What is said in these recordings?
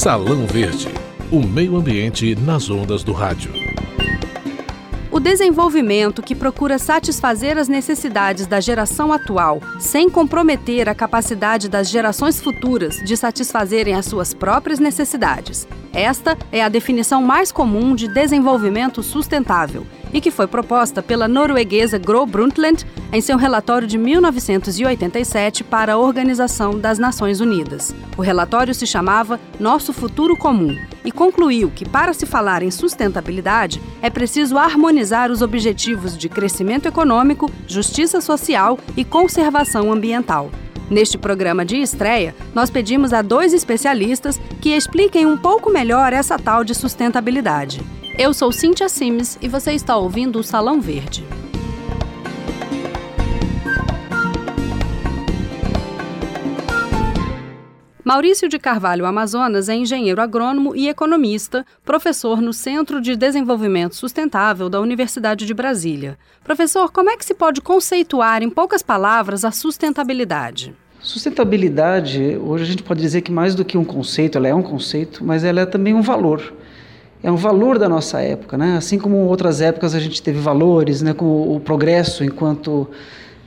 Salão Verde, o meio ambiente nas ondas do rádio. O desenvolvimento que procura satisfazer as necessidades da geração atual, sem comprometer a capacidade das gerações futuras de satisfazerem as suas próprias necessidades. Esta é a definição mais comum de desenvolvimento sustentável e que foi proposta pela norueguesa Gro Brundtland em seu relatório de 1987 para a Organização das Nações Unidas. O relatório se chamava Nosso Futuro Comum e concluiu que, para se falar em sustentabilidade, é preciso harmonizar os objetivos de crescimento econômico, justiça social e conservação ambiental. Neste programa de estreia, nós pedimos a dois especialistas que expliquem um pouco melhor essa tal de sustentabilidade. Eu sou Cíntia Sims e você está ouvindo o Salão Verde. Maurício de Carvalho Amazonas é engenheiro agrônomo e economista, professor no Centro de Desenvolvimento Sustentável da Universidade de Brasília. Professor, como é que se pode conceituar, em poucas palavras, a sustentabilidade? Sustentabilidade, hoje a gente pode dizer que mais do que um conceito, ela é um conceito, mas ela é também um valor é um valor da nossa época, né? Assim como outras épocas a gente teve valores, né? Com o progresso enquanto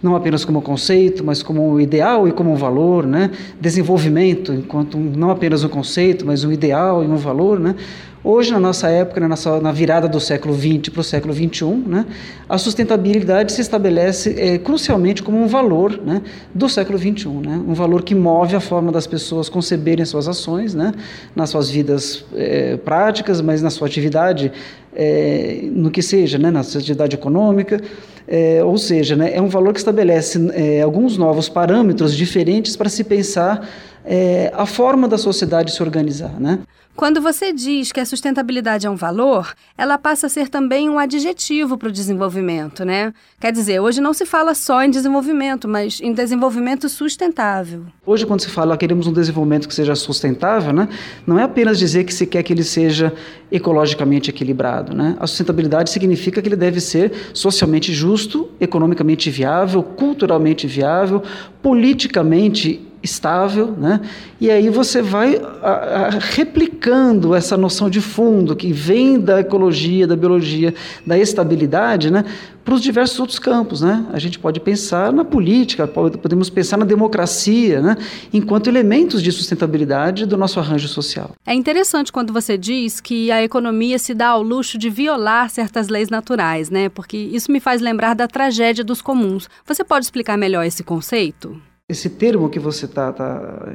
não apenas como conceito, mas como ideal e como um valor, né? Desenvolvimento enquanto não apenas um conceito, mas um ideal e um valor, né? Hoje, na nossa época, na, nossa, na virada do século XX para o século XXI, né, a sustentabilidade se estabelece é, crucialmente como um valor né, do século XXI, né, um valor que move a forma das pessoas conceberem suas ações, né, nas suas vidas é, práticas, mas na sua atividade, é, no que seja, né, na sua atividade econômica, é, ou seja, né, é um valor que estabelece é, alguns novos parâmetros diferentes para se pensar é, a forma da sociedade se organizar. Né? Quando você diz que a sustentabilidade é um valor, ela passa a ser também um adjetivo para o desenvolvimento, né? Quer dizer, hoje não se fala só em desenvolvimento, mas em desenvolvimento sustentável. Hoje, quando se fala queremos um desenvolvimento que seja sustentável, né? Não é apenas dizer que se quer que ele seja ecologicamente equilibrado, né? A sustentabilidade significa que ele deve ser socialmente justo, economicamente viável, culturalmente viável, politicamente estável, né? E aí você vai a, a, replicando essa noção de fundo que vem da ecologia, da biologia, da estabilidade, né? Para os diversos outros campos, né? A gente pode pensar na política, pode, podemos pensar na democracia, né? Enquanto elementos de sustentabilidade do nosso arranjo social. É interessante quando você diz que a economia se dá ao luxo de violar certas leis naturais, né? Porque isso me faz lembrar da tragédia dos comuns. Você pode explicar melhor esse conceito? Esse termo que você está tá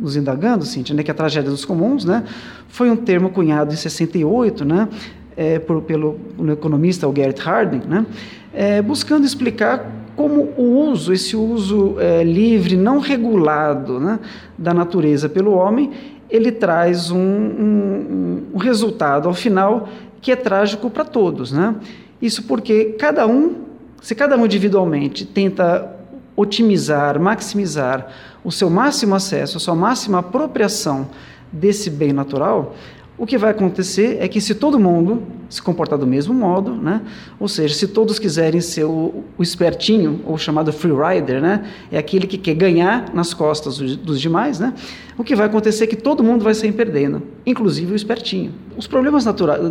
nos indagando, Cíntia, né, que é a tragédia dos comuns, né, foi um termo cunhado em 68, né, é, por, pelo economista o Garrett Harding, né, é, buscando explicar como o uso, esse uso é, livre, não regulado né, da natureza pelo homem, ele traz um, um, um resultado ao final que é trágico para todos. Né? Isso porque cada um, se cada um individualmente tenta otimizar, maximizar o seu máximo acesso, a sua máxima apropriação desse bem natural, o que vai acontecer é que se todo mundo se comportar do mesmo modo, né? ou seja, se todos quiserem ser o, o espertinho, ou chamado free rider, né? é aquele que quer ganhar nas costas dos, dos demais, né? o que vai acontecer é que todo mundo vai sair perdendo, inclusive o espertinho. Os problemas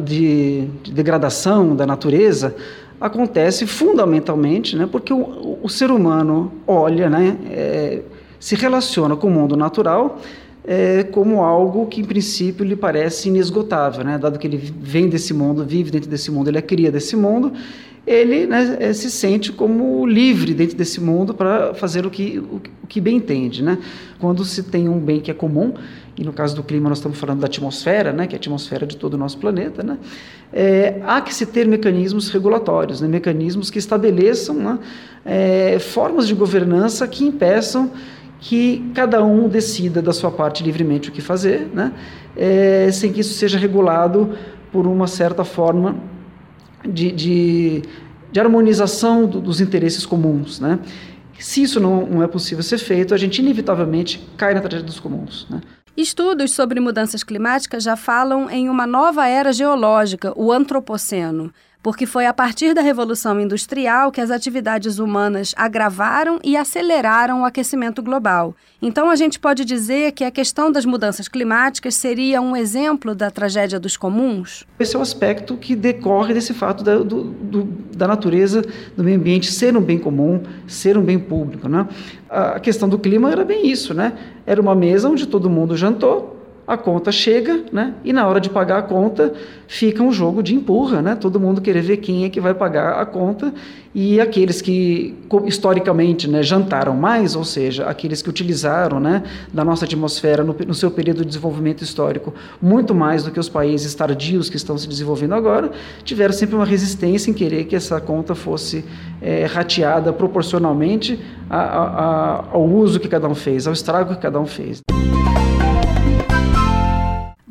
de, de degradação da natureza acontece fundamentalmente né, porque o, o ser humano olha, né, é, se relaciona com o mundo natural é, como algo que, em princípio, lhe parece inesgotável, né? dado que ele vem desse mundo, vive dentro desse mundo, ele é cria desse mundo, ele né, é, se sente como livre dentro desse mundo para fazer o que, o, o, que bem entende. Né? Quando se tem um bem que é comum, e no caso do clima nós estamos falando da atmosfera, né, que é a atmosfera de todo o nosso planeta, né? É, há que se ter mecanismos regulatórios, né, mecanismos que estabeleçam né, é, formas de governança que impeçam que cada um decida da sua parte livremente o que fazer, né? É, sem que isso seja regulado por uma certa forma de, de, de harmonização do, dos interesses comuns. Né? Se isso não, não, é possível ser feito, a gente inevitavelmente cai na tragédia dos comuns. Né? Estudos sobre mudanças climáticas já falam em uma nova era geológica, o antropoceno. Porque foi a partir da Revolução Industrial que as atividades humanas agravaram e aceleraram o aquecimento global. Então, a gente pode dizer que a questão das mudanças climáticas seria um exemplo da tragédia dos comuns? Esse é o aspecto que decorre desse fato da, do, do, da natureza do meio ambiente ser um bem comum, ser um bem público. Né? A questão do clima era bem isso, né? Era uma mesa onde todo mundo jantou, a conta chega, né? E na hora de pagar a conta fica um jogo de empurra, né? Todo mundo querer ver quem é que vai pagar a conta e aqueles que historicamente, né, jantaram mais, ou seja, aqueles que utilizaram, né, da nossa atmosfera no, no seu período de desenvolvimento histórico muito mais do que os países tardios que estão se desenvolvendo agora, tiveram sempre uma resistência em querer que essa conta fosse é, rateada proporcionalmente a, a, a, ao uso que cada um fez, ao estrago que cada um fez.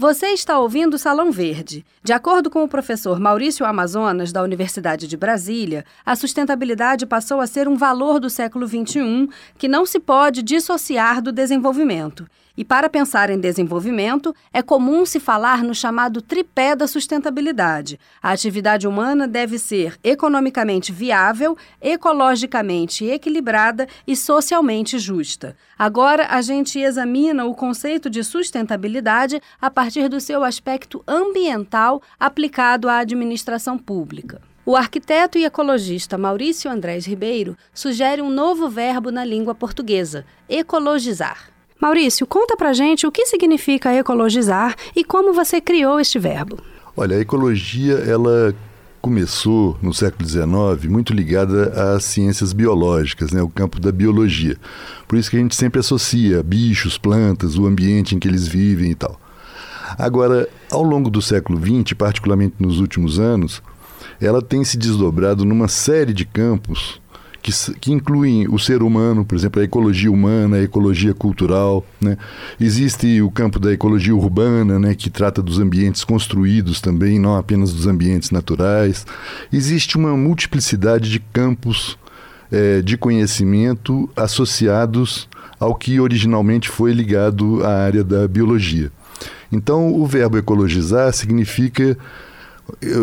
Você está ouvindo o Salão Verde. De acordo com o professor Maurício Amazonas, da Universidade de Brasília, a sustentabilidade passou a ser um valor do século XXI que não se pode dissociar do desenvolvimento. E para pensar em desenvolvimento, é comum se falar no chamado tripé da sustentabilidade. A atividade humana deve ser economicamente viável, ecologicamente equilibrada e socialmente justa. Agora, a gente examina o conceito de sustentabilidade a partir do seu aspecto ambiental aplicado à administração pública. O arquiteto e ecologista Maurício Andrés Ribeiro sugere um novo verbo na língua portuguesa: ecologizar. Maurício, conta pra gente o que significa ecologizar e como você criou este verbo. Olha, a ecologia, ela começou no século XIX muito ligada às ciências biológicas, né, o campo da biologia. Por isso que a gente sempre associa bichos, plantas, o ambiente em que eles vivem e tal. Agora, ao longo do século XX, particularmente nos últimos anos, ela tem se desdobrado numa série de campos que, que incluem o ser humano, por exemplo, a ecologia humana, a ecologia cultural. Né? Existe o campo da ecologia urbana, né, que trata dos ambientes construídos também, não apenas dos ambientes naturais. Existe uma multiplicidade de campos é, de conhecimento associados ao que originalmente foi ligado à área da biologia. Então, o verbo ecologizar significa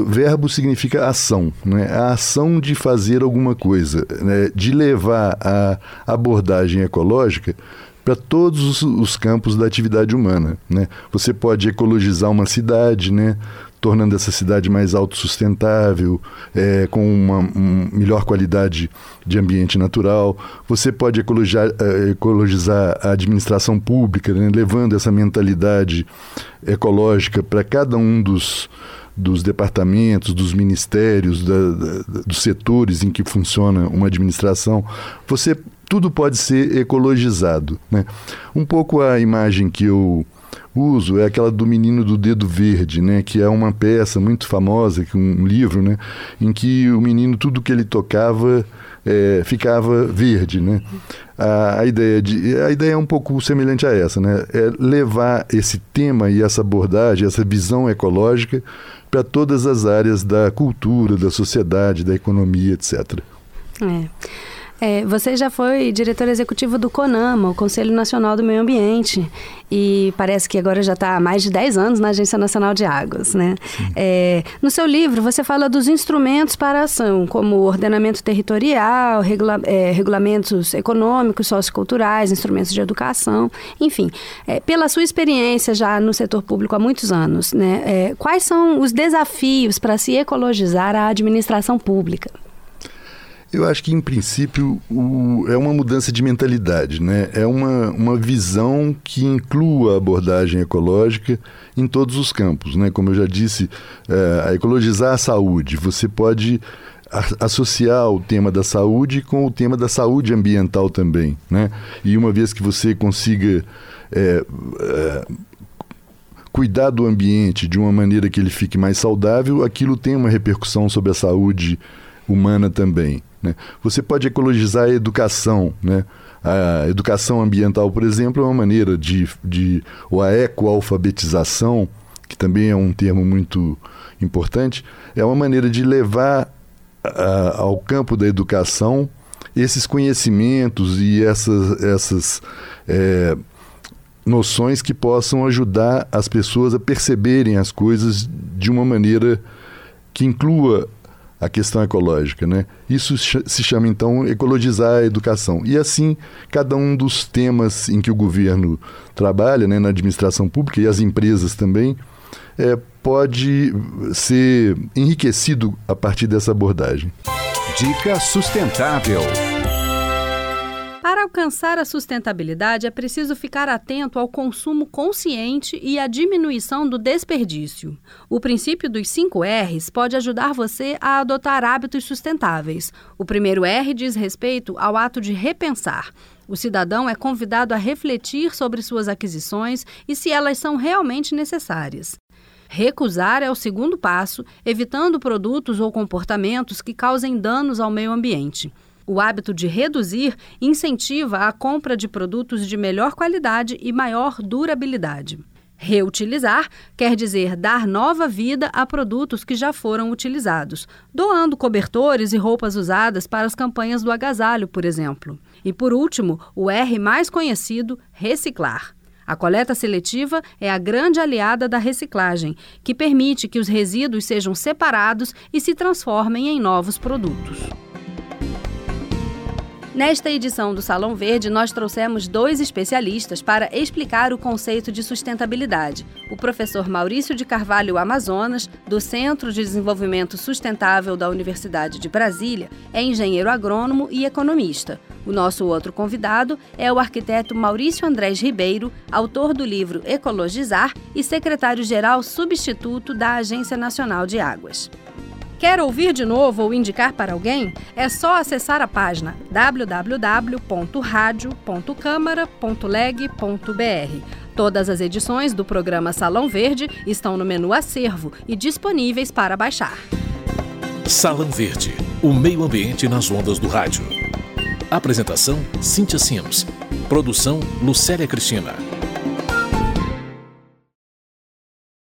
Verbo significa ação, né? a ação de fazer alguma coisa, né? de levar a abordagem ecológica para todos os, os, campos da atividade humana. Né? Você pode ecologizar uma cidade, né? tornando essa cidade mais autossustentável, é, com uma um, melhor qualidade de ambiente natural. Você pode ecologizar, é, ecologizar a administração pública, né? levando essa mentalidade ecológica para cada um dos dos departamentos, dos ministérios, da, da, dos setores em que funciona uma administração, você tudo pode ser ecologizado. Né? Um pouco a imagem que eu uso é aquela do menino do dedo verde, né, que é uma peça muito famosa, um livro, né, em que o menino tudo que ele tocava é, ficava verde, né? A, a, ideia de a ideia é um pouco semelhante a essa, né? É levar esse tema e essa abordagem, essa visão ecológica para todas as áreas da cultura, da sociedade, da economia, etc. É. É, você já foi diretor executivo do CONAMA, o Conselho Nacional do Meio Ambiente, e parece que agora já está há mais de 10 anos na Agência Nacional de Águas. Né? É, no seu livro, você fala dos instrumentos para a ação, como ordenamento territorial, regula é, regulamentos econômicos, socioculturais, instrumentos de educação, enfim. É, pela sua experiência já no setor público há muitos anos, né, é, quais são os desafios para se ecologizar a administração pública? Eu acho que, em princípio, o, é uma mudança de mentalidade, né? É uma, uma visão que inclua a abordagem ecológica em todos os campos, né? Como eu já disse, é, a ecologizar a saúde. Você pode associar o tema da saúde com o tema da saúde ambiental também, né? E uma vez que você consiga é, é, cuidar do ambiente de uma maneira que ele fique mais saudável, aquilo tem uma repercussão sobre a saúde humana também. Né? Você pode ecologizar a educação. Né? A educação ambiental, por exemplo, é uma maneira de. de ou a ecoalfabetização, que também é um termo muito importante, é uma maneira de levar a, ao campo da educação esses conhecimentos e essas, essas é, noções que possam ajudar as pessoas a perceberem as coisas de uma maneira que inclua a questão ecológica, né? Isso se chama então ecologizar a educação. E assim, cada um dos temas em que o governo trabalha, né, na administração pública e as empresas também, é, pode ser enriquecido a partir dessa abordagem. Dica sustentável. Para alcançar a sustentabilidade, é preciso ficar atento ao consumo consciente e à diminuição do desperdício. O princípio dos 5 R's pode ajudar você a adotar hábitos sustentáveis. O primeiro R diz respeito ao ato de repensar. O cidadão é convidado a refletir sobre suas aquisições e se elas são realmente necessárias. Recusar é o segundo passo, evitando produtos ou comportamentos que causem danos ao meio ambiente. O hábito de reduzir incentiva a compra de produtos de melhor qualidade e maior durabilidade. Reutilizar quer dizer dar nova vida a produtos que já foram utilizados, doando cobertores e roupas usadas para as campanhas do agasalho, por exemplo. E por último, o R mais conhecido, reciclar. A coleta seletiva é a grande aliada da reciclagem, que permite que os resíduos sejam separados e se transformem em novos produtos. Nesta edição do Salão Verde, nós trouxemos dois especialistas para explicar o conceito de sustentabilidade. O professor Maurício de Carvalho Amazonas, do Centro de Desenvolvimento Sustentável da Universidade de Brasília, é engenheiro agrônomo e economista. O nosso outro convidado é o arquiteto Maurício Andrés Ribeiro, autor do livro Ecologizar e secretário-geral substituto da Agência Nacional de Águas. Quer ouvir de novo ou indicar para alguém? É só acessar a página www.radio.câmara.leg.br. Todas as edições do programa Salão Verde estão no menu Acervo e disponíveis para baixar. Salão Verde, o meio ambiente nas ondas do rádio. Apresentação: Cíntia Sims. Produção: Lucélia Cristina.